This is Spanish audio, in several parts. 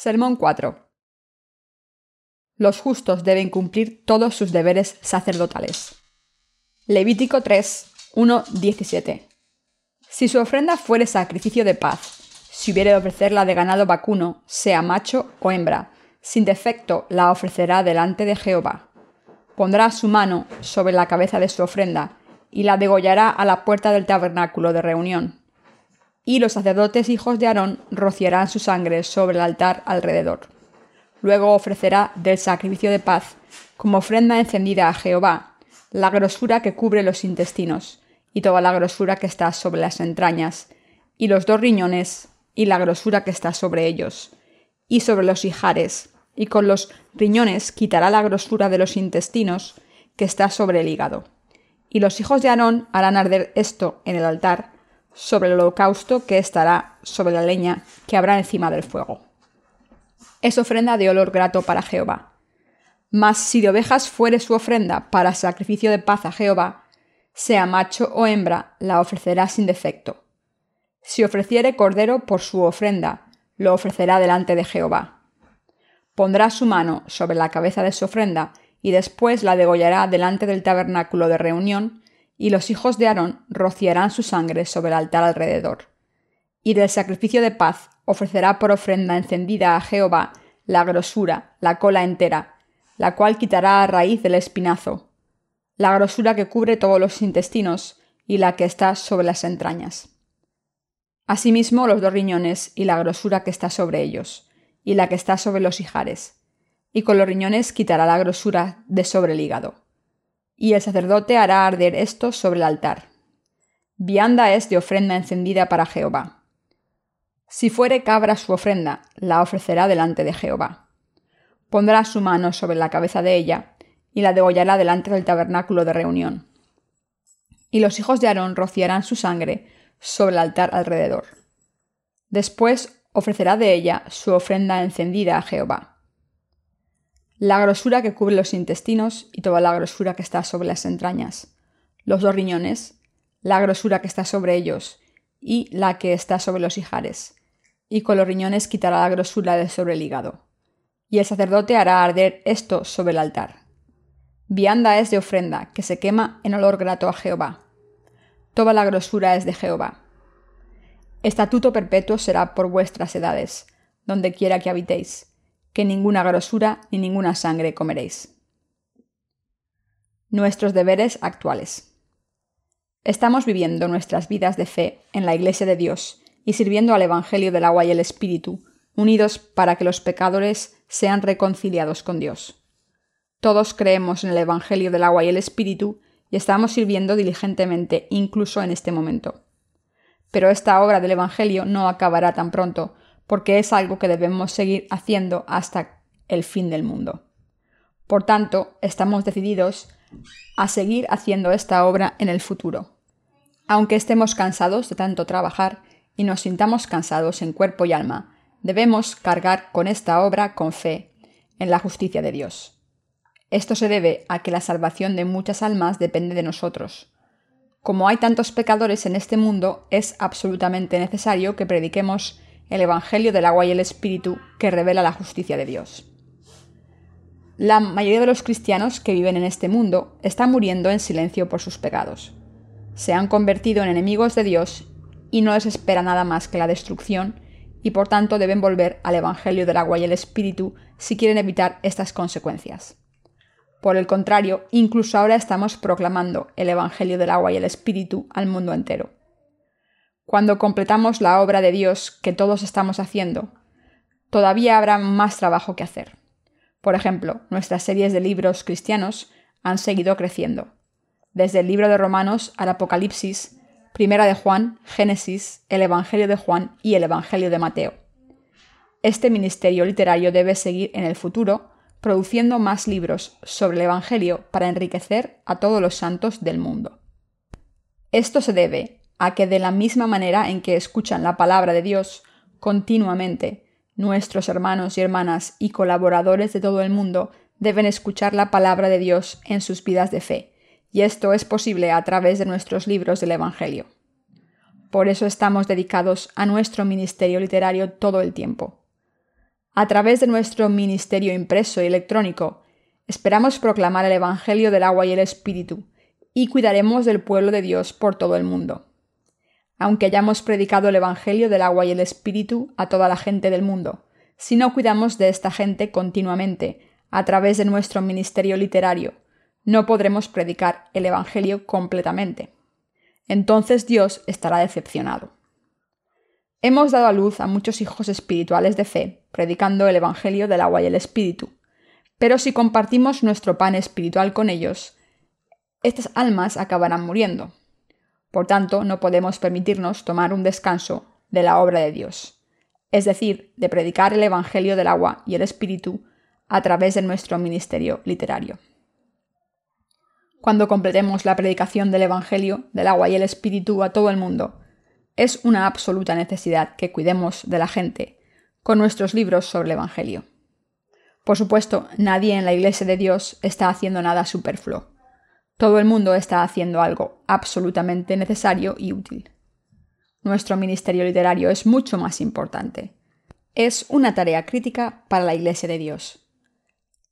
Sermón 4. Los justos deben cumplir todos sus deberes sacerdotales. Levítico 3, 1, 17. Si su ofrenda fuere sacrificio de paz, si hubiere de ofrecerla de ganado vacuno, sea macho o hembra, sin defecto la ofrecerá delante de Jehová. Pondrá su mano sobre la cabeza de su ofrenda y la degollará a la puerta del tabernáculo de reunión. Y los sacerdotes hijos de Aarón rociarán su sangre sobre el altar alrededor. Luego ofrecerá del sacrificio de paz, como ofrenda encendida a Jehová, la grosura que cubre los intestinos, y toda la grosura que está sobre las entrañas, y los dos riñones, y la grosura que está sobre ellos, y sobre los hijares, y con los riñones quitará la grosura de los intestinos que está sobre el hígado y los hijos de Aarón harán arder esto en el altar, sobre el holocausto que estará sobre la leña que habrá encima del fuego. Es ofrenda de olor grato para Jehová. Mas si de ovejas fuere su ofrenda para sacrificio de paz a Jehová, sea macho o hembra, la ofrecerá sin defecto. Si ofreciere cordero por su ofrenda, lo ofrecerá delante de Jehová. Pondrá su mano sobre la cabeza de su ofrenda y después la degollará delante del tabernáculo de reunión, y los hijos de Aarón rociarán su sangre sobre el altar alrededor. Y del sacrificio de paz ofrecerá por ofrenda encendida a Jehová la grosura, la cola entera, la cual quitará a raíz del espinazo, la grosura que cubre todos los intestinos y la que está sobre las entrañas. Asimismo los dos riñones y la grosura que está sobre ellos, y la que está sobre los hijares, y con los riñones quitará la grosura de sobre el hígado. Y el sacerdote hará arder esto sobre el altar. Vianda es de ofrenda encendida para Jehová. Si fuere cabra su ofrenda, la ofrecerá delante de Jehová. Pondrá su mano sobre la cabeza de ella, y la degollará delante del tabernáculo de reunión. Y los hijos de Aarón rociarán su sangre sobre el altar alrededor. Después ofrecerá de ella su ofrenda encendida a Jehová la grosura que cubre los intestinos y toda la grosura que está sobre las entrañas, los dos riñones, la grosura que está sobre ellos y la que está sobre los hijares, y con los riñones quitará la grosura de sobre el hígado. Y el sacerdote hará arder esto sobre el altar. Vianda es de ofrenda, que se quema en olor grato a Jehová. Toda la grosura es de Jehová. Estatuto perpetuo será por vuestras edades, donde quiera que habitéis que ninguna grosura ni ninguna sangre comeréis. Nuestros deberes actuales. Estamos viviendo nuestras vidas de fe en la Iglesia de Dios y sirviendo al Evangelio del agua y el Espíritu, unidos para que los pecadores sean reconciliados con Dios. Todos creemos en el Evangelio del agua y el Espíritu y estamos sirviendo diligentemente incluso en este momento. Pero esta obra del Evangelio no acabará tan pronto, porque es algo que debemos seguir haciendo hasta el fin del mundo. Por tanto, estamos decididos a seguir haciendo esta obra en el futuro. Aunque estemos cansados de tanto trabajar y nos sintamos cansados en cuerpo y alma, debemos cargar con esta obra con fe en la justicia de Dios. Esto se debe a que la salvación de muchas almas depende de nosotros. Como hay tantos pecadores en este mundo, es absolutamente necesario que prediquemos el Evangelio del agua y el Espíritu que revela la justicia de Dios. La mayoría de los cristianos que viven en este mundo están muriendo en silencio por sus pecados. Se han convertido en enemigos de Dios y no les espera nada más que la destrucción y por tanto deben volver al Evangelio del agua y el Espíritu si quieren evitar estas consecuencias. Por el contrario, incluso ahora estamos proclamando el Evangelio del agua y el Espíritu al mundo entero cuando completamos la obra de Dios que todos estamos haciendo, todavía habrá más trabajo que hacer. Por ejemplo, nuestras series de libros cristianos han seguido creciendo. Desde el libro de Romanos al Apocalipsis, Primera de Juan, Génesis, el Evangelio de Juan y el Evangelio de Mateo. Este ministerio literario debe seguir en el futuro produciendo más libros sobre el Evangelio para enriquecer a todos los santos del mundo. Esto se debe a que de la misma manera en que escuchan la palabra de Dios continuamente, nuestros hermanos y hermanas y colaboradores de todo el mundo deben escuchar la palabra de Dios en sus vidas de fe, y esto es posible a través de nuestros libros del Evangelio. Por eso estamos dedicados a nuestro ministerio literario todo el tiempo. A través de nuestro ministerio impreso y electrónico, esperamos proclamar el Evangelio del agua y el Espíritu, y cuidaremos del pueblo de Dios por todo el mundo. Aunque hayamos predicado el Evangelio del agua y el Espíritu a toda la gente del mundo, si no cuidamos de esta gente continuamente, a través de nuestro ministerio literario, no podremos predicar el Evangelio completamente. Entonces Dios estará decepcionado. Hemos dado a luz a muchos hijos espirituales de fe, predicando el Evangelio del agua y el Espíritu. Pero si compartimos nuestro pan espiritual con ellos, estas almas acabarán muriendo. Por tanto, no podemos permitirnos tomar un descanso de la obra de Dios, es decir, de predicar el Evangelio del agua y el Espíritu a través de nuestro ministerio literario. Cuando completemos la predicación del Evangelio del agua y el Espíritu a todo el mundo, es una absoluta necesidad que cuidemos de la gente con nuestros libros sobre el Evangelio. Por supuesto, nadie en la Iglesia de Dios está haciendo nada superfluo. Todo el mundo está haciendo algo absolutamente necesario y útil. Nuestro ministerio literario es mucho más importante. Es una tarea crítica para la Iglesia de Dios.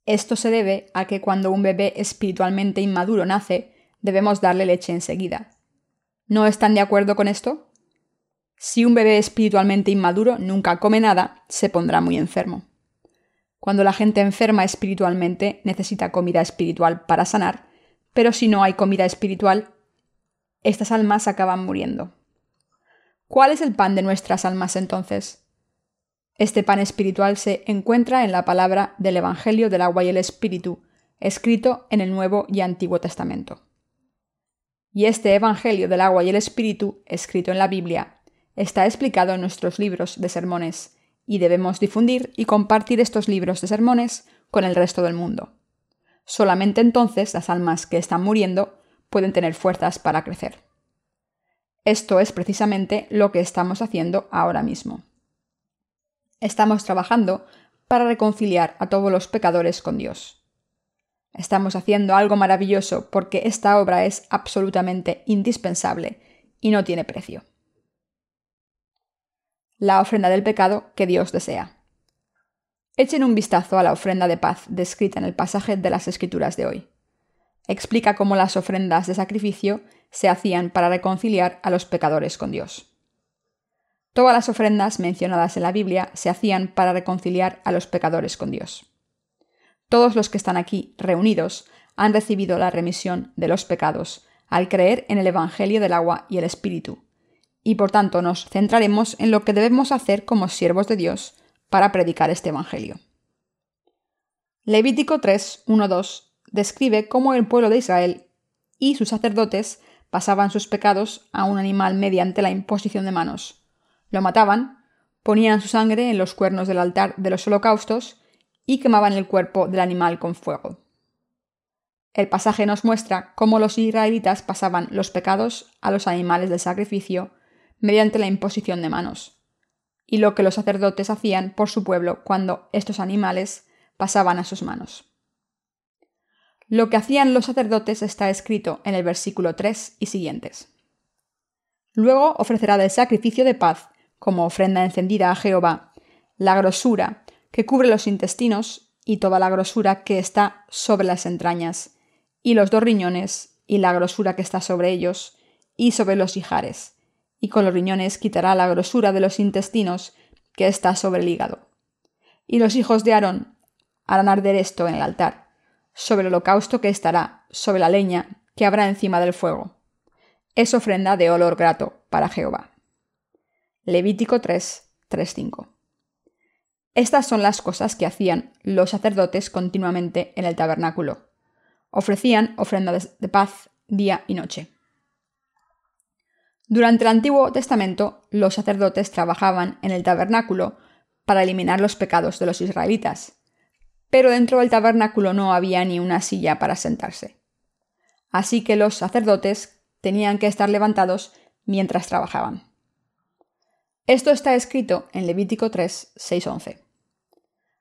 Esto se debe a que cuando un bebé espiritualmente inmaduro nace, debemos darle leche enseguida. ¿No están de acuerdo con esto? Si un bebé espiritualmente inmaduro nunca come nada, se pondrá muy enfermo. Cuando la gente enferma espiritualmente necesita comida espiritual para sanar, pero si no hay comida espiritual, estas almas acaban muriendo. ¿Cuál es el pan de nuestras almas entonces? Este pan espiritual se encuentra en la palabra del Evangelio del agua y el Espíritu, escrito en el Nuevo y Antiguo Testamento. Y este Evangelio del agua y el Espíritu, escrito en la Biblia, está explicado en nuestros libros de sermones, y debemos difundir y compartir estos libros de sermones con el resto del mundo. Solamente entonces las almas que están muriendo pueden tener fuerzas para crecer. Esto es precisamente lo que estamos haciendo ahora mismo. Estamos trabajando para reconciliar a todos los pecadores con Dios. Estamos haciendo algo maravilloso porque esta obra es absolutamente indispensable y no tiene precio la ofrenda del pecado que Dios desea. Echen un vistazo a la ofrenda de paz descrita en el pasaje de las Escrituras de hoy. Explica cómo las ofrendas de sacrificio se hacían para reconciliar a los pecadores con Dios. Todas las ofrendas mencionadas en la Biblia se hacían para reconciliar a los pecadores con Dios. Todos los que están aquí reunidos han recibido la remisión de los pecados al creer en el Evangelio del agua y el Espíritu, y por tanto nos centraremos en lo que debemos hacer como siervos de Dios para predicar este Evangelio. Levítico 3, 2 describe cómo el pueblo de Israel y sus sacerdotes pasaban sus pecados a un animal mediante la imposición de manos. Lo mataban, ponían su sangre en los cuernos del altar de los holocaustos y quemaban el cuerpo del animal con fuego. El pasaje nos muestra cómo los israelitas pasaban los pecados a los animales del sacrificio mediante la imposición de manos, y lo que los sacerdotes hacían por su pueblo cuando estos animales pasaban a sus manos. Lo que hacían los sacerdotes está escrito en el versículo 3 y siguientes. Luego ofrecerá del sacrificio de paz, como ofrenda encendida a Jehová, la grosura que cubre los intestinos y toda la grosura que está sobre las entrañas, y los dos riñones, y la grosura que está sobre ellos, y sobre los hijares, y con los riñones quitará la grosura de los intestinos que está sobre el hígado. Y los hijos de Aarón harán arder esto en el altar, sobre el holocausto que estará sobre la leña que habrá encima del fuego. Es ofrenda de olor grato para Jehová. Levítico 3, 3, 5. Estas son las cosas que hacían los sacerdotes continuamente en el tabernáculo. Ofrecían ofrendas de paz día y noche. Durante el Antiguo Testamento, los sacerdotes trabajaban en el tabernáculo para eliminar los pecados de los israelitas, pero dentro del tabernáculo no había ni una silla para sentarse. Así que los sacerdotes tenían que estar levantados mientras trabajaban. Esto está escrito en Levítico 3, 6, 11.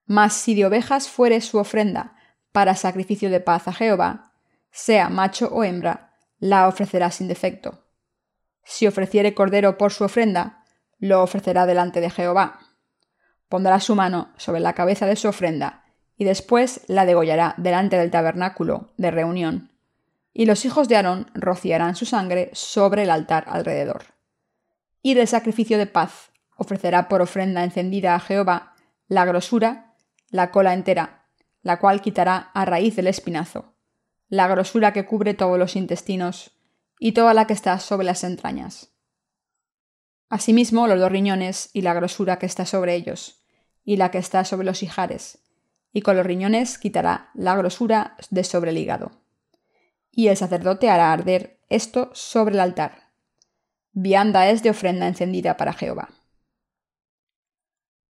Mas si de ovejas fuere su ofrenda para sacrificio de paz a Jehová, sea macho o hembra, la ofrecerá sin defecto si ofreciere cordero por su ofrenda, lo ofrecerá delante de Jehová. pondrá su mano sobre la cabeza de su ofrenda y después la degollará delante del tabernáculo de reunión. Y los hijos de Aarón rociarán su sangre sobre el altar alrededor. Y del sacrificio de paz ofrecerá por ofrenda encendida a Jehová la grosura, la cola entera, la cual quitará a raíz del espinazo, la grosura que cubre todos los intestinos y toda la que está sobre las entrañas. Asimismo, los dos riñones y la grosura que está sobre ellos, y la que está sobre los hijares, y con los riñones quitará la grosura de sobre el hígado. Y el sacerdote hará arder esto sobre el altar. Vianda es de ofrenda encendida para Jehová.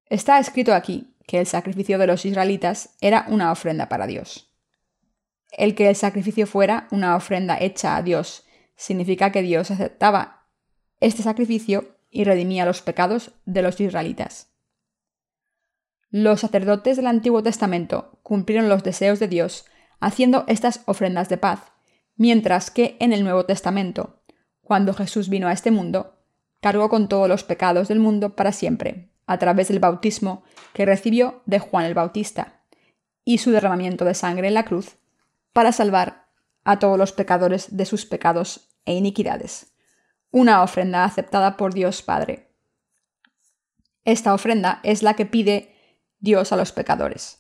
Está escrito aquí que el sacrificio de los israelitas era una ofrenda para Dios. El que el sacrificio fuera una ofrenda hecha a Dios significa que Dios aceptaba este sacrificio y redimía los pecados de los israelitas. Los sacerdotes del Antiguo Testamento cumplieron los deseos de Dios haciendo estas ofrendas de paz, mientras que en el Nuevo Testamento, cuando Jesús vino a este mundo, cargó con todos los pecados del mundo para siempre, a través del bautismo que recibió de Juan el Bautista, y su derramamiento de sangre en la cruz, para salvar a todos los pecadores de sus pecados e iniquidades. Una ofrenda aceptada por Dios Padre. Esta ofrenda es la que pide Dios a los pecadores.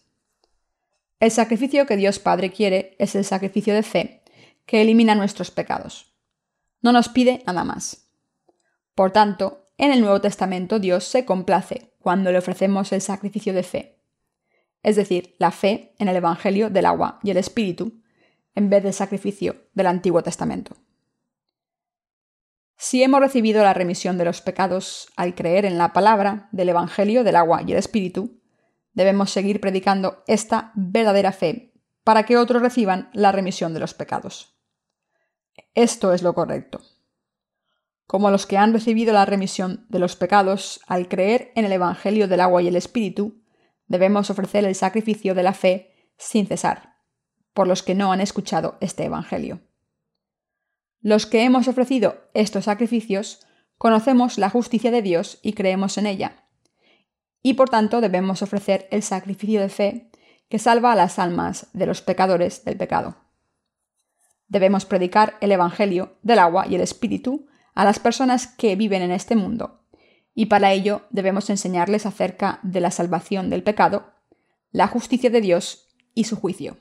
El sacrificio que Dios Padre quiere es el sacrificio de fe, que elimina nuestros pecados. No nos pide nada más. Por tanto, en el Nuevo Testamento Dios se complace cuando le ofrecemos el sacrificio de fe, es decir, la fe en el Evangelio del agua y el Espíritu, en vez del sacrificio del Antiguo Testamento. Si hemos recibido la remisión de los pecados al creer en la palabra del Evangelio del agua y el Espíritu, Debemos seguir predicando esta verdadera fe para que otros reciban la remisión de los pecados. Esto es lo correcto. Como los que han recibido la remisión de los pecados al creer en el Evangelio del agua y el Espíritu, debemos ofrecer el sacrificio de la fe sin cesar, por los que no han escuchado este Evangelio. Los que hemos ofrecido estos sacrificios conocemos la justicia de Dios y creemos en ella, y por tanto debemos ofrecer el sacrificio de fe que salva a las almas de los pecadores del pecado. Debemos predicar el Evangelio del agua y el Espíritu a las personas que viven en este mundo, y para ello debemos enseñarles acerca de la salvación del pecado, la justicia de Dios y su juicio.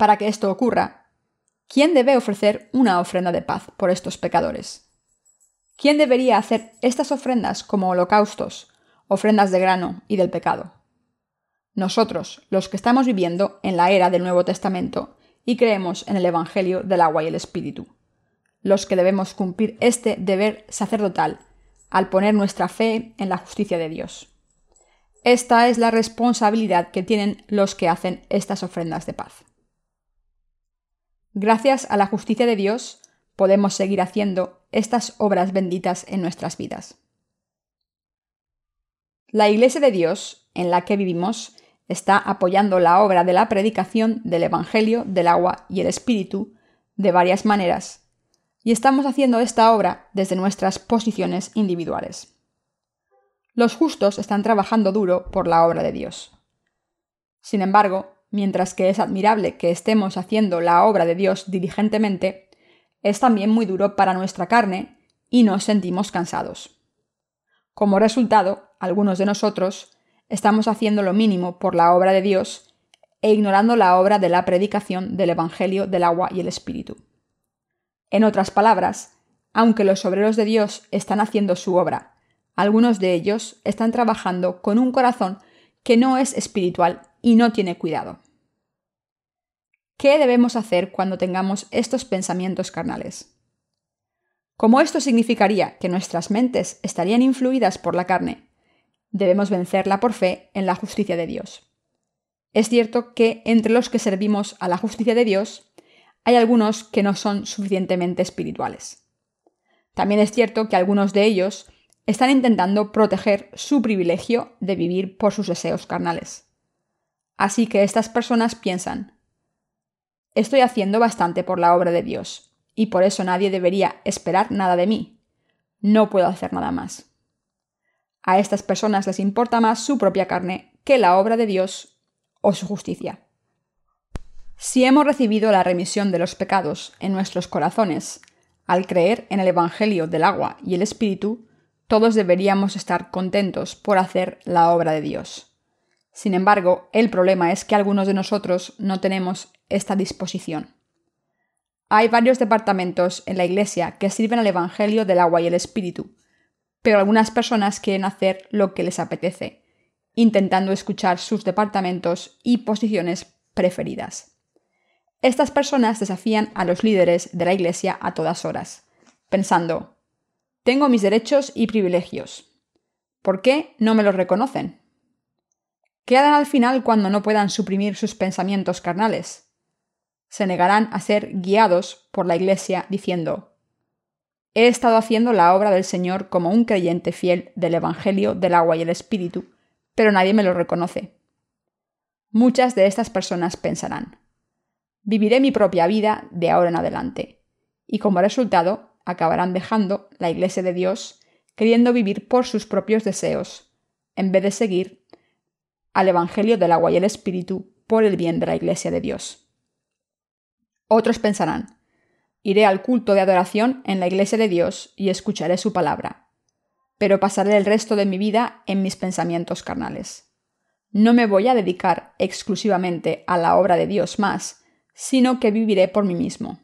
Para que esto ocurra, ¿quién debe ofrecer una ofrenda de paz por estos pecadores? ¿Quién debería hacer estas ofrendas como holocaustos, ofrendas de grano y del pecado? Nosotros, los que estamos viviendo en la era del Nuevo Testamento y creemos en el Evangelio del agua y el Espíritu, los que debemos cumplir este deber sacerdotal al poner nuestra fe en la justicia de Dios. Esta es la responsabilidad que tienen los que hacen estas ofrendas de paz. Gracias a la justicia de Dios, podemos seguir haciendo estas obras benditas en nuestras vidas. La Iglesia de Dios, en la que vivimos, está apoyando la obra de la predicación del Evangelio del agua y el Espíritu de varias maneras, y estamos haciendo esta obra desde nuestras posiciones individuales. Los justos están trabajando duro por la obra de Dios. Sin embargo, mientras que es admirable que estemos haciendo la obra de Dios diligentemente, es también muy duro para nuestra carne y nos sentimos cansados. Como resultado, algunos de nosotros estamos haciendo lo mínimo por la obra de Dios e ignorando la obra de la predicación del Evangelio del agua y el Espíritu. En otras palabras, aunque los obreros de Dios están haciendo su obra, algunos de ellos están trabajando con un corazón que no es espiritual y no tiene cuidado. ¿Qué debemos hacer cuando tengamos estos pensamientos carnales? Como esto significaría que nuestras mentes estarían influidas por la carne, debemos vencerla por fe en la justicia de Dios. Es cierto que entre los que servimos a la justicia de Dios, hay algunos que no son suficientemente espirituales. También es cierto que algunos de ellos están intentando proteger su privilegio de vivir por sus deseos carnales. Así que estas personas piensan, Estoy haciendo bastante por la obra de Dios, y por eso nadie debería esperar nada de mí. No puedo hacer nada más. A estas personas les importa más su propia carne que la obra de Dios o su justicia. Si hemos recibido la remisión de los pecados en nuestros corazones al creer en el Evangelio del agua y el Espíritu, todos deberíamos estar contentos por hacer la obra de Dios. Sin embargo, el problema es que algunos de nosotros no tenemos esta disposición. Hay varios departamentos en la Iglesia que sirven al Evangelio del agua y el Espíritu, pero algunas personas quieren hacer lo que les apetece, intentando escuchar sus departamentos y posiciones preferidas. Estas personas desafían a los líderes de la Iglesia a todas horas, pensando, tengo mis derechos y privilegios. ¿Por qué no me los reconocen? ¿Qué harán al final cuando no puedan suprimir sus pensamientos carnales? se negarán a ser guiados por la Iglesia diciendo, He estado haciendo la obra del Señor como un creyente fiel del Evangelio del agua y el Espíritu, pero nadie me lo reconoce. Muchas de estas personas pensarán, viviré mi propia vida de ahora en adelante, y como resultado acabarán dejando la Iglesia de Dios queriendo vivir por sus propios deseos, en vez de seguir al Evangelio del agua y el Espíritu por el bien de la Iglesia de Dios. Otros pensarán, iré al culto de adoración en la iglesia de Dios y escucharé su palabra, pero pasaré el resto de mi vida en mis pensamientos carnales. No me voy a dedicar exclusivamente a la obra de Dios más, sino que viviré por mí mismo.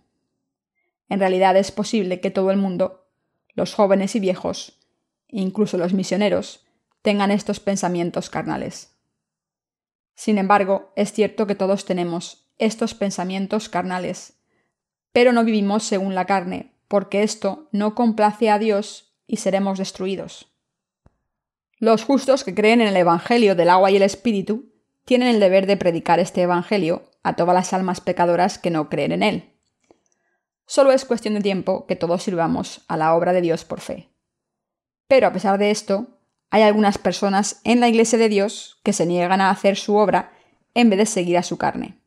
En realidad es posible que todo el mundo, los jóvenes y viejos, incluso los misioneros, tengan estos pensamientos carnales. Sin embargo, es cierto que todos tenemos estos pensamientos carnales. Pero no vivimos según la carne, porque esto no complace a Dios y seremos destruidos. Los justos que creen en el Evangelio del agua y el Espíritu tienen el deber de predicar este Evangelio a todas las almas pecadoras que no creen en él. Solo es cuestión de tiempo que todos sirvamos a la obra de Dios por fe. Pero a pesar de esto, hay algunas personas en la Iglesia de Dios que se niegan a hacer su obra en vez de seguir a su carne.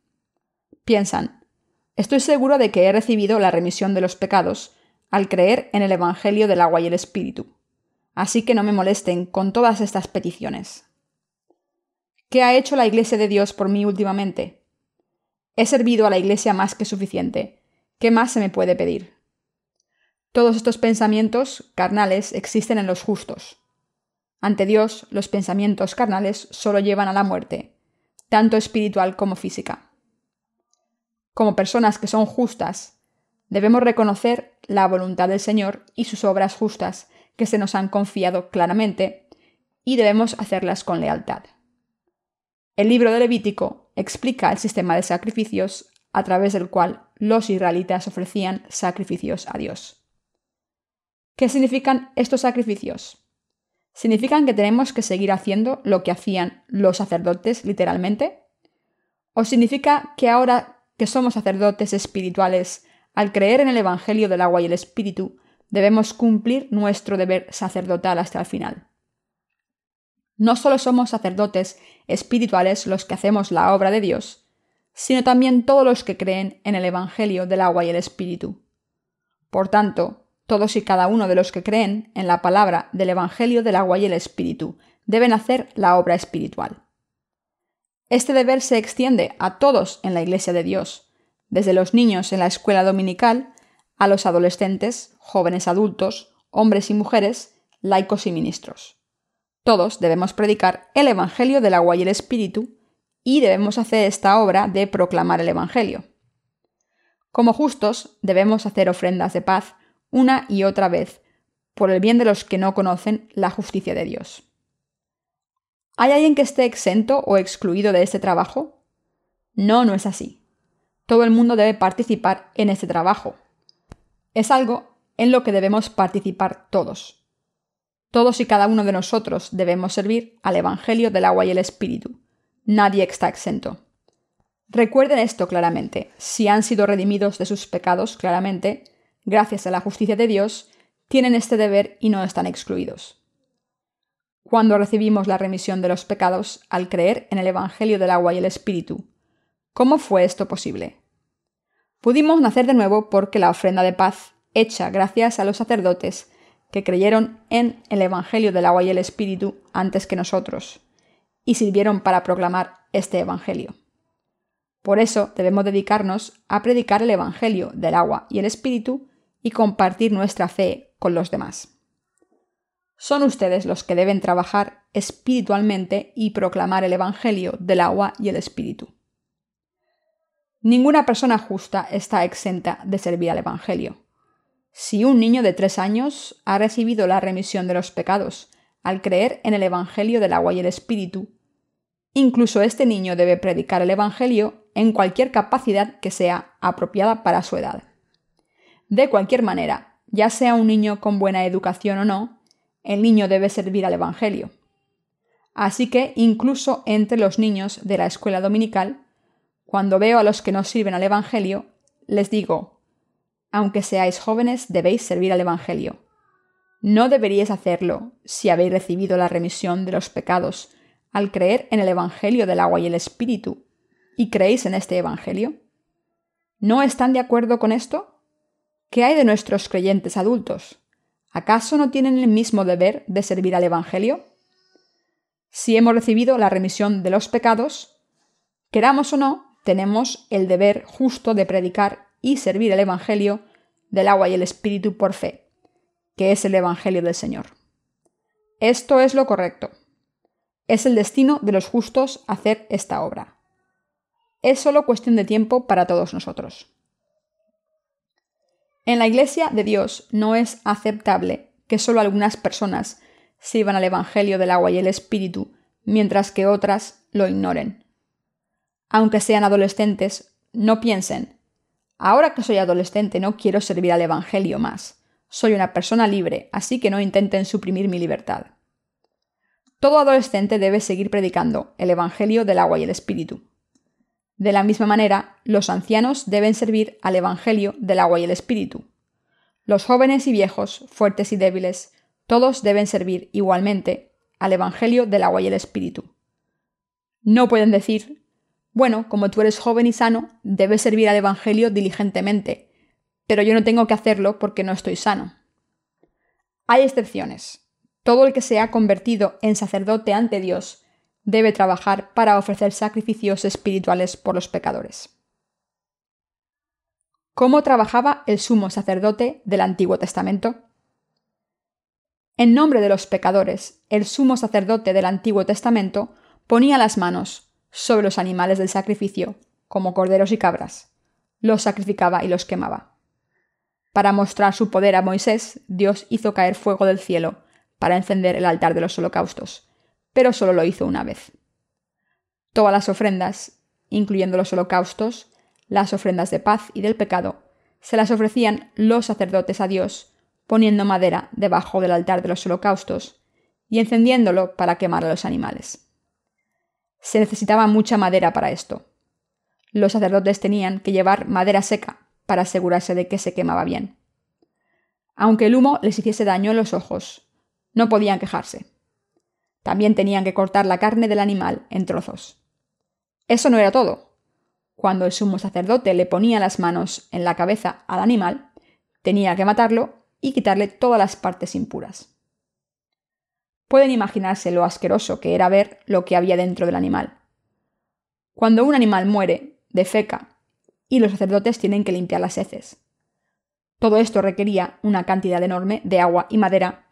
Piensan, estoy seguro de que he recibido la remisión de los pecados al creer en el Evangelio del agua y el Espíritu, así que no me molesten con todas estas peticiones. ¿Qué ha hecho la Iglesia de Dios por mí últimamente? He servido a la Iglesia más que suficiente. ¿Qué más se me puede pedir? Todos estos pensamientos carnales existen en los justos. Ante Dios, los pensamientos carnales solo llevan a la muerte, tanto espiritual como física como personas que son justas, debemos reconocer la voluntad del Señor y sus obras justas que se nos han confiado claramente y debemos hacerlas con lealtad. El libro de Levítico explica el sistema de sacrificios a través del cual los israelitas ofrecían sacrificios a Dios. ¿Qué significan estos sacrificios? ¿Significan que tenemos que seguir haciendo lo que hacían los sacerdotes literalmente? ¿O significa que ahora que somos sacerdotes espirituales, al creer en el Evangelio del agua y el Espíritu, debemos cumplir nuestro deber sacerdotal hasta el final. No solo somos sacerdotes espirituales los que hacemos la obra de Dios, sino también todos los que creen en el Evangelio del agua y el Espíritu. Por tanto, todos y cada uno de los que creen en la palabra del Evangelio del agua y el Espíritu deben hacer la obra espiritual. Este deber se extiende a todos en la Iglesia de Dios, desde los niños en la escuela dominical a los adolescentes, jóvenes adultos, hombres y mujeres, laicos y ministros. Todos debemos predicar el Evangelio del agua y el Espíritu y debemos hacer esta obra de proclamar el Evangelio. Como justos debemos hacer ofrendas de paz una y otra vez, por el bien de los que no conocen la justicia de Dios. ¿Hay alguien que esté exento o excluido de este trabajo? No, no es así. Todo el mundo debe participar en este trabajo. Es algo en lo que debemos participar todos. Todos y cada uno de nosotros debemos servir al Evangelio del agua y el Espíritu. Nadie está exento. Recuerden esto claramente. Si han sido redimidos de sus pecados claramente, gracias a la justicia de Dios, tienen este deber y no están excluidos cuando recibimos la remisión de los pecados al creer en el Evangelio del agua y el Espíritu. ¿Cómo fue esto posible? Pudimos nacer de nuevo porque la ofrenda de paz, hecha gracias a los sacerdotes, que creyeron en el Evangelio del agua y el Espíritu antes que nosotros, y sirvieron para proclamar este Evangelio. Por eso debemos dedicarnos a predicar el Evangelio del agua y el Espíritu y compartir nuestra fe con los demás. Son ustedes los que deben trabajar espiritualmente y proclamar el Evangelio del agua y el Espíritu. Ninguna persona justa está exenta de servir al Evangelio. Si un niño de tres años ha recibido la remisión de los pecados al creer en el Evangelio del agua y el Espíritu, incluso este niño debe predicar el Evangelio en cualquier capacidad que sea apropiada para su edad. De cualquier manera, ya sea un niño con buena educación o no, el niño debe servir al Evangelio. Así que, incluso entre los niños de la escuela dominical, cuando veo a los que no sirven al Evangelio, les digo, aunque seáis jóvenes, debéis servir al Evangelio. No deberíais hacerlo si habéis recibido la remisión de los pecados al creer en el Evangelio del agua y el Espíritu, y creéis en este Evangelio. ¿No están de acuerdo con esto? ¿Qué hay de nuestros creyentes adultos? ¿Acaso no tienen el mismo deber de servir al Evangelio? Si hemos recibido la remisión de los pecados, queramos o no, tenemos el deber justo de predicar y servir el Evangelio del agua y el Espíritu por fe, que es el Evangelio del Señor. Esto es lo correcto. Es el destino de los justos hacer esta obra. Es solo cuestión de tiempo para todos nosotros. En la Iglesia de Dios no es aceptable que solo algunas personas sirvan al Evangelio del agua y el Espíritu, mientras que otras lo ignoren. Aunque sean adolescentes, no piensen, ahora que soy adolescente no quiero servir al Evangelio más. Soy una persona libre, así que no intenten suprimir mi libertad. Todo adolescente debe seguir predicando el Evangelio del agua y el Espíritu. De la misma manera, los ancianos deben servir al Evangelio del agua y el Espíritu. Los jóvenes y viejos, fuertes y débiles, todos deben servir igualmente al Evangelio del agua y el Espíritu. No pueden decir, bueno, como tú eres joven y sano, debes servir al Evangelio diligentemente, pero yo no tengo que hacerlo porque no estoy sano. Hay excepciones. Todo el que se ha convertido en sacerdote ante Dios debe trabajar para ofrecer sacrificios espirituales por los pecadores. ¿Cómo trabajaba el sumo sacerdote del Antiguo Testamento? En nombre de los pecadores, el sumo sacerdote del Antiguo Testamento ponía las manos sobre los animales del sacrificio, como corderos y cabras. Los sacrificaba y los quemaba. Para mostrar su poder a Moisés, Dios hizo caer fuego del cielo para encender el altar de los holocaustos, pero solo lo hizo una vez. Todas las ofrendas, incluyendo los holocaustos, las ofrendas de paz y del pecado, se las ofrecían los sacerdotes a Dios poniendo madera debajo del altar de los holocaustos y encendiéndolo para quemar a los animales. Se necesitaba mucha madera para esto. Los sacerdotes tenían que llevar madera seca para asegurarse de que se quemaba bien. Aunque el humo les hiciese daño en los ojos, no podían quejarse. También tenían que cortar la carne del animal en trozos. Eso no era todo. Cuando el sumo sacerdote le ponía las manos en la cabeza al animal, tenía que matarlo y quitarle todas las partes impuras. Pueden imaginarse lo asqueroso que era ver lo que había dentro del animal. Cuando un animal muere, defeca, y los sacerdotes tienen que limpiar las heces. Todo esto requería una cantidad enorme de agua y madera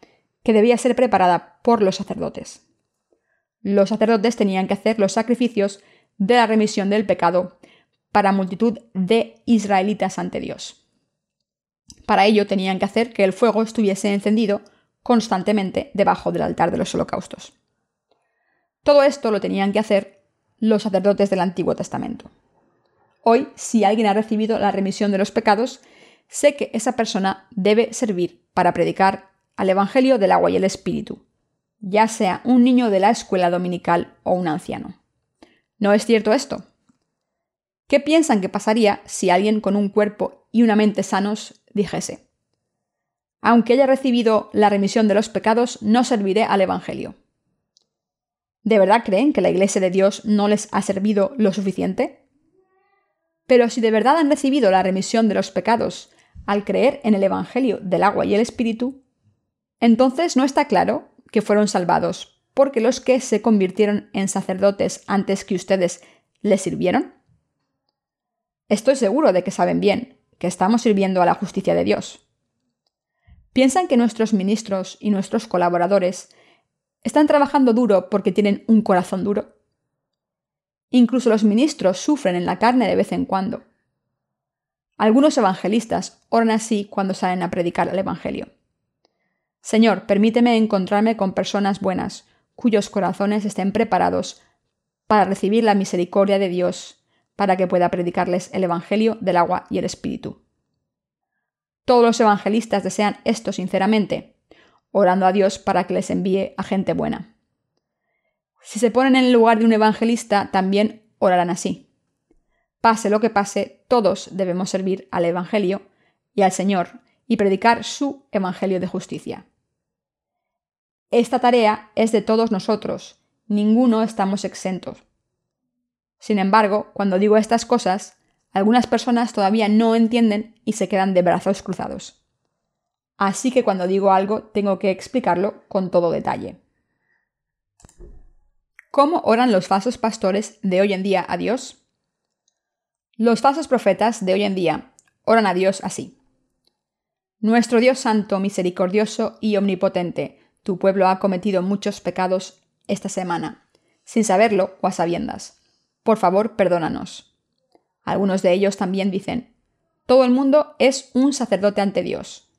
que debía ser preparada por los sacerdotes. Los sacerdotes tenían que hacer los sacrificios de la remisión del pecado para multitud de israelitas ante Dios. Para ello tenían que hacer que el fuego estuviese encendido constantemente debajo del altar de los holocaustos. Todo esto lo tenían que hacer los sacerdotes del Antiguo Testamento. Hoy, si alguien ha recibido la remisión de los pecados, sé que esa persona debe servir para predicar al Evangelio del agua y el Espíritu, ya sea un niño de la escuela dominical o un anciano. ¿No es cierto esto? ¿Qué piensan que pasaría si alguien con un cuerpo y una mente sanos dijese, aunque haya recibido la remisión de los pecados, no serviré al Evangelio. ¿De verdad creen que la Iglesia de Dios no les ha servido lo suficiente? Pero si de verdad han recibido la remisión de los pecados al creer en el Evangelio del agua y el Espíritu, Entonces no está claro que fueron salvados, porque los que se convirtieron en sacerdotes antes que ustedes les sirvieron. Estoy seguro de que saben bien que estamos sirviendo a la justicia de Dios. ¿Piensan que nuestros ministros y nuestros colaboradores están trabajando duro porque tienen un corazón duro? Incluso los ministros sufren en la carne de vez en cuando. Algunos evangelistas oran así cuando salen a predicar el Evangelio. Señor, permíteme encontrarme con personas buenas, cuyos corazones estén preparados para recibir la misericordia de Dios, para que pueda predicarles el Evangelio del agua y el Espíritu. Todos los evangelistas desean esto sinceramente, orando a Dios para que les envíe a gente buena. Si se ponen en el lugar de un evangelista, también orarán así. Pase lo que pase, todos debemos servir al Evangelio y al Señor y predicar su Evangelio de justicia. Esta tarea es de todos nosotros, ninguno estamos exentos. Sin embargo, cuando digo estas cosas, algunas personas todavía no entienden y se quedan de brazos cruzados. Así que cuando digo algo tengo que explicarlo con todo detalle. ¿Cómo oran los falsos pastores de hoy en día a Dios? Los falsos profetas de hoy en día oran a Dios así. Nuestro Dios Santo, misericordioso y omnipotente, tu pueblo ha cometido muchos pecados esta semana, sin saberlo o a sabiendas. Por favor, perdónanos. Algunos de ellos también dicen, todo el mundo es un sacerdote ante Dios.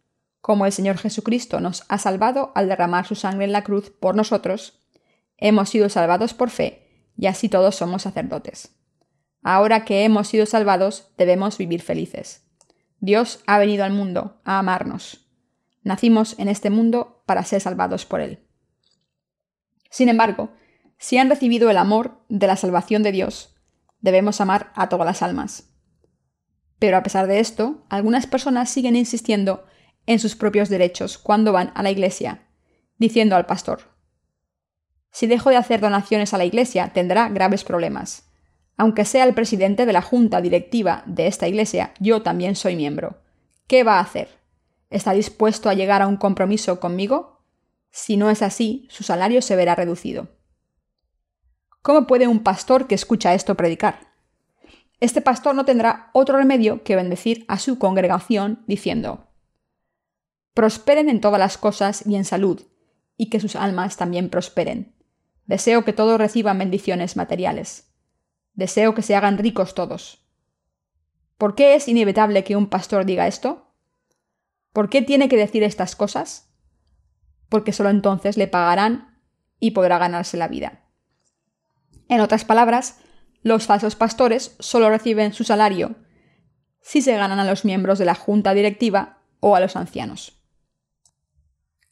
Como el Señor Jesucristo nos ha salvado al derramar su sangre en la cruz por nosotros, Hemos sido salvados por fe, y así todos somos sacerdotes. Ahora que hemos sido salvados, debemos vivir felices. Dios ha venido al mundo a amarnos. Nacimos en este mundo para ser salvados por Él. Sin embargo, si han recibido el amor de la salvación de Dios, debemos amar a todas las almas. Pero a pesar de esto, algunas personas siguen insistiendo en sus propios derechos cuando van a la iglesia, diciendo al pastor, si dejo de hacer donaciones a la Iglesia, tendrá graves problemas. Aunque sea el presidente de la junta directiva de esta Iglesia, yo también soy miembro. ¿Qué va a hacer? ¿Está dispuesto a llegar a un compromiso conmigo? Si no es así, su salario se verá reducido. ¿Cómo puede un pastor que escucha esto predicar? Este pastor no tendrá otro remedio que bendecir a su congregación diciendo, Prosperen en todas las cosas y en salud, y que sus almas también prosperen. Deseo que todos reciban bendiciones materiales. Deseo que se hagan ricos todos. ¿Por qué es inevitable que un pastor diga esto? ¿Por qué tiene que decir estas cosas? Porque solo entonces le pagarán y podrá ganarse la vida. En otras palabras, los falsos pastores solo reciben su salario si se ganan a los miembros de la junta directiva o a los ancianos.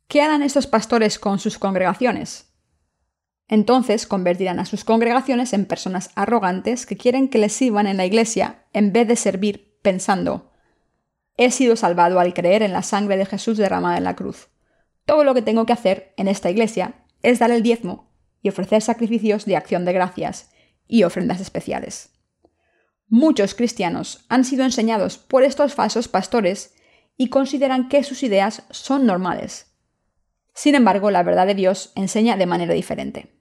¿Qué harán estos pastores con sus congregaciones? Entonces convertirán a sus congregaciones en personas arrogantes que quieren que les sirvan en la iglesia en vez de servir pensando, he sido salvado al creer en la sangre de Jesús derramada en la cruz. Todo lo que tengo que hacer en esta iglesia es dar el diezmo y ofrecer sacrificios de acción de gracias y ofrendas especiales. Muchos cristianos han sido enseñados por estos falsos pastores y consideran que sus ideas son normales. Sin embargo, la verdad de Dios enseña de manera diferente.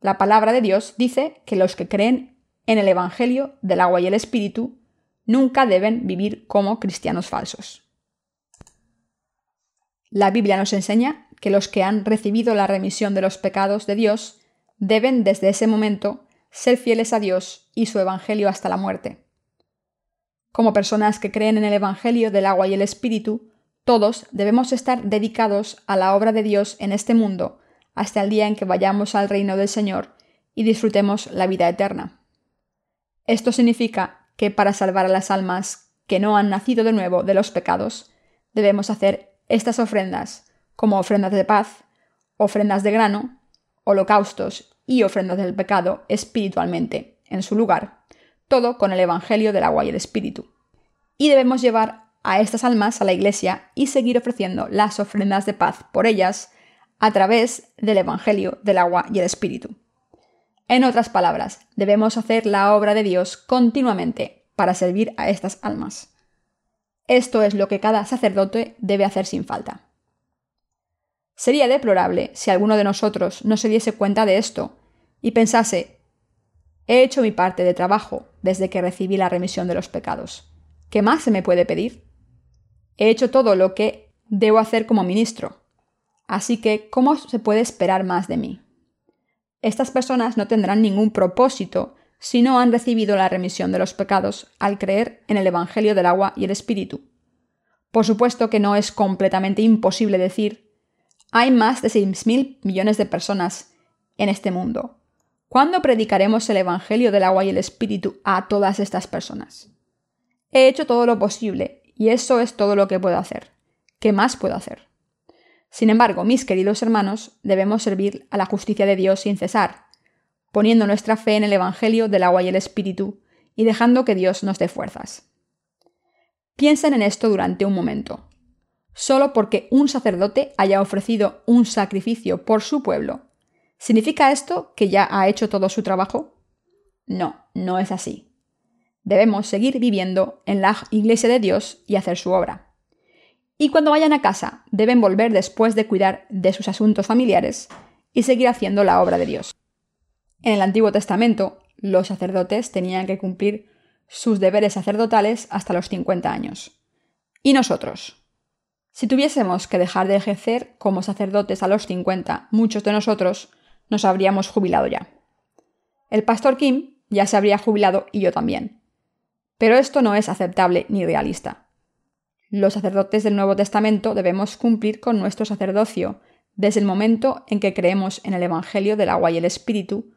La palabra de Dios dice que los que creen en el Evangelio del agua y el Espíritu nunca deben vivir como cristianos falsos. La Biblia nos enseña que los que han recibido la remisión de los pecados de Dios deben desde ese momento ser fieles a Dios y su Evangelio hasta la muerte. Como personas que creen en el Evangelio del agua y el Espíritu, todos debemos estar dedicados a la obra de Dios en este mundo hasta el día en que vayamos al reino del Señor y disfrutemos la vida eterna. Esto significa que para salvar a las almas que no han nacido de nuevo de los pecados, debemos hacer estas ofrendas, como ofrendas de paz, ofrendas de grano, holocaustos y ofrendas del pecado espiritualmente, en su lugar, todo con el Evangelio del agua y el Espíritu. Y debemos llevar a estas almas a la Iglesia y seguir ofreciendo las ofrendas de paz por ellas a través del Evangelio del agua y el Espíritu. En otras palabras, debemos hacer la obra de Dios continuamente para servir a estas almas. Esto es lo que cada sacerdote debe hacer sin falta. Sería deplorable si alguno de nosotros no se diese cuenta de esto y pensase, he hecho mi parte de trabajo desde que recibí la remisión de los pecados. ¿Qué más se me puede pedir? He hecho todo lo que debo hacer como ministro. Así que, ¿cómo se puede esperar más de mí? Estas personas no tendrán ningún propósito si no han recibido la remisión de los pecados al creer en el Evangelio del agua y el Espíritu. Por supuesto que no es completamente imposible decir hay más de 6.000 millones de personas en este mundo. ¿Cuándo predicaremos el Evangelio del agua y el Espíritu a todas estas personas? He hecho todo lo posible y eso es todo lo que puedo hacer. ¿Qué más puedo hacer? Sin embargo, mis queridos hermanos, debemos servir a la justicia de Dios sin cesar, poniendo nuestra fe en el Evangelio del agua y el Espíritu y dejando que Dios nos dé fuerzas. Piensen en esto durante un momento solo porque un sacerdote haya ofrecido un sacrificio por su pueblo. ¿Significa esto que ya ha hecho todo su trabajo? No, no es así. Debemos seguir viviendo en la iglesia de Dios y hacer su obra. Y cuando vayan a casa, deben volver después de cuidar de sus asuntos familiares y seguir haciendo la obra de Dios. En el Antiguo Testamento, los sacerdotes tenían que cumplir sus deberes sacerdotales hasta los 50 años. ¿Y nosotros? Si tuviésemos que dejar de ejercer como sacerdotes a los 50, muchos de nosotros nos habríamos jubilado ya. El pastor Kim ya se habría jubilado y yo también. Pero esto no es aceptable ni realista. Los sacerdotes del Nuevo Testamento debemos cumplir con nuestro sacerdocio desde el momento en que creemos en el Evangelio del agua y el Espíritu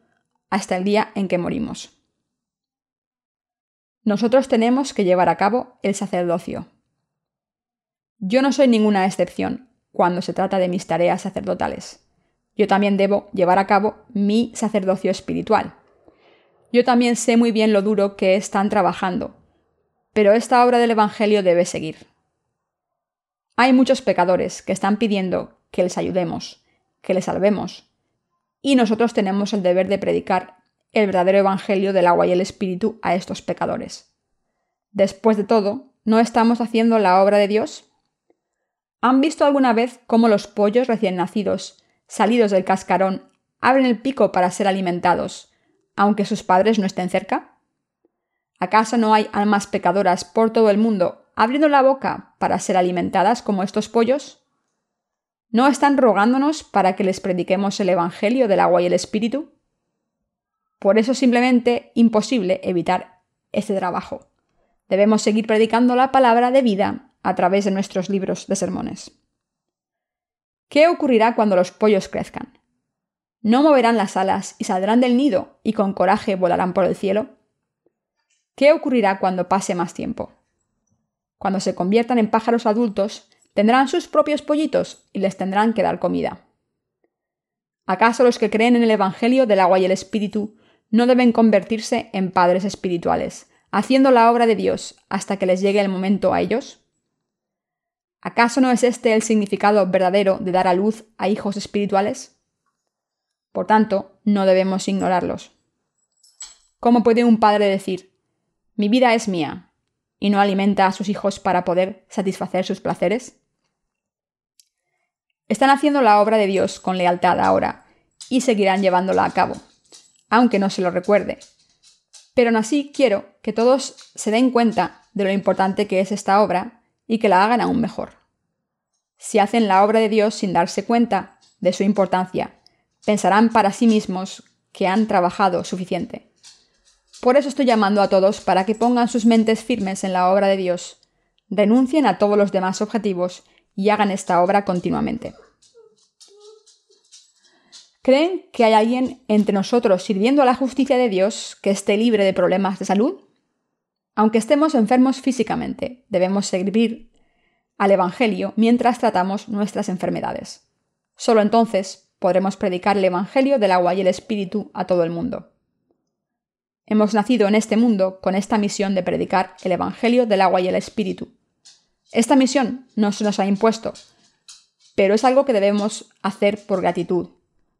hasta el día en que morimos. Nosotros tenemos que llevar a cabo el sacerdocio. Yo no soy ninguna excepción cuando se trata de mis tareas sacerdotales. Yo también debo llevar a cabo mi sacerdocio espiritual. Yo también sé muy bien lo duro que están trabajando, pero esta obra del Evangelio debe seguir. Hay muchos pecadores que están pidiendo que les ayudemos, que les salvemos, y nosotros tenemos el deber de predicar el verdadero Evangelio del agua y el Espíritu a estos pecadores. Después de todo, ¿no estamos haciendo la obra de Dios? ¿Han visto alguna vez cómo los pollos recién nacidos, salidos del cascarón, abren el pico para ser alimentados, aunque sus padres no estén cerca? ¿Acaso no hay almas pecadoras por todo el mundo abriendo la boca para ser alimentadas como estos pollos? ¿No están rogándonos para que les prediquemos el Evangelio del agua y el Espíritu? Por eso es simplemente imposible evitar este trabajo. Debemos seguir predicando la palabra de vida a través de nuestros libros de sermones. ¿Qué ocurrirá cuando los pollos crezcan? ¿No moverán las alas y saldrán del nido y con coraje volarán por el cielo? ¿Qué ocurrirá cuando pase más tiempo? Cuando se conviertan en pájaros adultos, tendrán sus propios pollitos y les tendrán que dar comida. ¿Acaso los que creen en el Evangelio del agua y el Espíritu no deben convertirse en padres espirituales, haciendo la obra de Dios hasta que les llegue el momento a ellos? ¿Acaso no es este el significado verdadero de dar a luz a hijos espirituales? Por tanto, no debemos ignorarlos. ¿Cómo puede un padre decir, mi vida es mía, y no alimenta a sus hijos para poder satisfacer sus placeres? Están haciendo la obra de Dios con lealtad ahora, y seguirán llevándola a cabo, aunque no se lo recuerde. Pero aún así quiero que todos se den cuenta de lo importante que es esta obra y que la hagan aún mejor. Si hacen la obra de Dios sin darse cuenta de su importancia, pensarán para sí mismos que han trabajado suficiente. Por eso estoy llamando a todos para que pongan sus mentes firmes en la obra de Dios, renuncien a todos los demás objetivos y hagan esta obra continuamente. ¿Creen que hay alguien entre nosotros sirviendo a la justicia de Dios que esté libre de problemas de salud? Aunque estemos enfermos físicamente, debemos servir al Evangelio mientras tratamos nuestras enfermedades. Solo entonces podremos predicar el Evangelio del agua y el Espíritu a todo el mundo. Hemos nacido en este mundo con esta misión de predicar el Evangelio del agua y el Espíritu. Esta misión no se nos ha impuesto, pero es algo que debemos hacer por gratitud,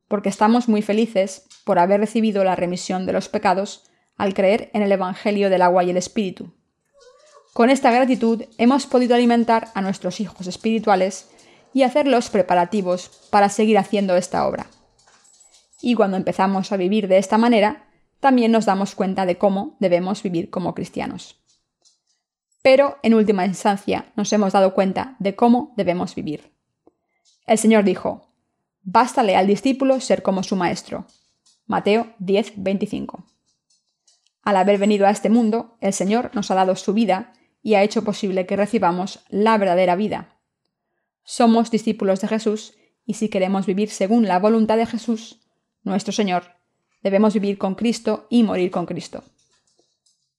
porque estamos muy felices por haber recibido la remisión de los pecados al creer en el Evangelio del agua y el Espíritu. Con esta gratitud hemos podido alimentar a nuestros hijos espirituales y hacer los preparativos para seguir haciendo esta obra. Y cuando empezamos a vivir de esta manera, también nos damos cuenta de cómo debemos vivir como cristianos. Pero, en última instancia, nos hemos dado cuenta de cómo debemos vivir. El Señor dijo, Bástale al discípulo ser como su maestro. Mateo 10, 25. Al haber venido a este mundo, el Señor nos ha dado su vida y ha hecho posible que recibamos la verdadera vida. Somos discípulos de Jesús y si queremos vivir según la voluntad de Jesús, nuestro Señor, debemos vivir con Cristo y morir con Cristo.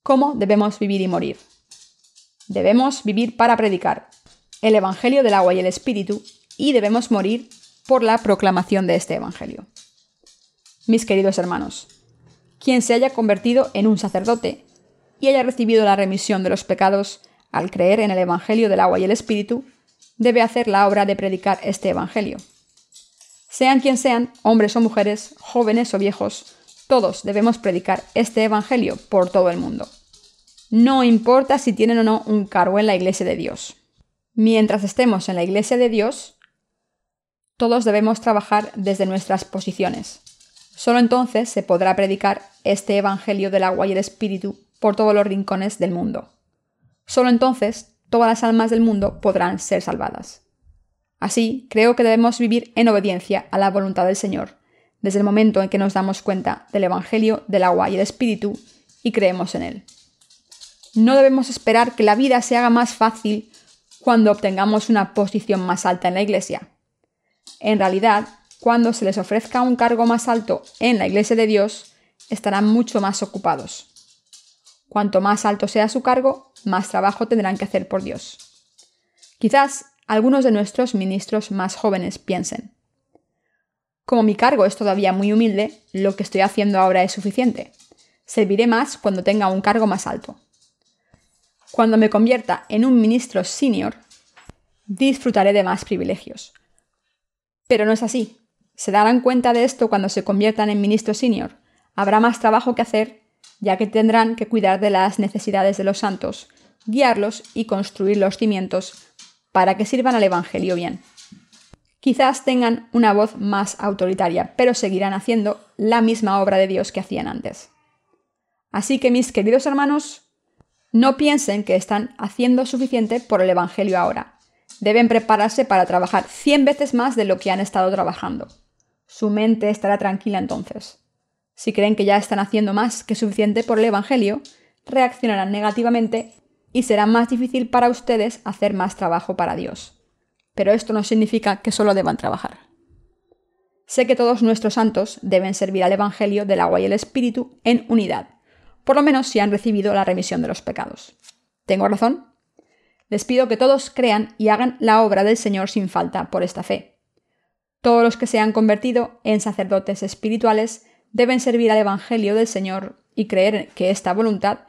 ¿Cómo debemos vivir y morir? Debemos vivir para predicar el Evangelio del agua y el Espíritu y debemos morir por la proclamación de este Evangelio. Mis queridos hermanos, quien se haya convertido en un sacerdote y haya recibido la remisión de los pecados al creer en el Evangelio del agua y el Espíritu, debe hacer la obra de predicar este Evangelio. Sean quien sean, hombres o mujeres, jóvenes o viejos, todos debemos predicar este Evangelio por todo el mundo. No importa si tienen o no un cargo en la Iglesia de Dios. Mientras estemos en la Iglesia de Dios, todos debemos trabajar desde nuestras posiciones. Solo entonces se podrá predicar este Evangelio del agua y el Espíritu por todos los rincones del mundo. Solo entonces todas las almas del mundo podrán ser salvadas. Así, creo que debemos vivir en obediencia a la voluntad del Señor, desde el momento en que nos damos cuenta del Evangelio del agua y el Espíritu y creemos en él. No debemos esperar que la vida se haga más fácil cuando obtengamos una posición más alta en la Iglesia. En realidad, cuando se les ofrezca un cargo más alto en la Iglesia de Dios, estarán mucho más ocupados. Cuanto más alto sea su cargo, más trabajo tendrán que hacer por Dios. Quizás algunos de nuestros ministros más jóvenes piensen, como mi cargo es todavía muy humilde, lo que estoy haciendo ahora es suficiente. Serviré más cuando tenga un cargo más alto. Cuando me convierta en un ministro senior, disfrutaré de más privilegios, pero no es así. Se darán cuenta de esto cuando se conviertan en ministro senior. Habrá más trabajo que hacer, ya que tendrán que cuidar de las necesidades de los santos, guiarlos y construir los cimientos para que sirvan al Evangelio bien. Quizás tengan una voz más autoritaria, pero seguirán haciendo la misma obra de Dios que hacían antes. Así que mis queridos hermanos, no piensen que están haciendo suficiente por el Evangelio ahora deben prepararse para trabajar 100 veces más de lo que han estado trabajando. Su mente estará tranquila entonces. Si creen que ya están haciendo más que suficiente por el Evangelio, reaccionarán negativamente y será más difícil para ustedes hacer más trabajo para Dios. Pero esto no significa que solo deban trabajar. Sé que todos nuestros santos deben servir al Evangelio del agua y el Espíritu en unidad, por lo menos si han recibido la remisión de los pecados. ¿Tengo razón? Les pido que todos crean y hagan la obra del Señor sin falta por esta fe. Todos los que se han convertido en sacerdotes espirituales deben servir al Evangelio del Señor y creer que esta voluntad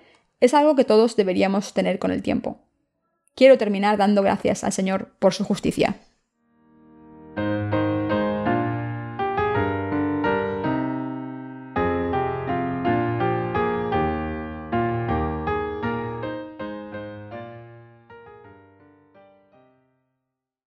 es algo que todos deberíamos tener con el tiempo. Quiero terminar dando gracias al Señor por su justicia.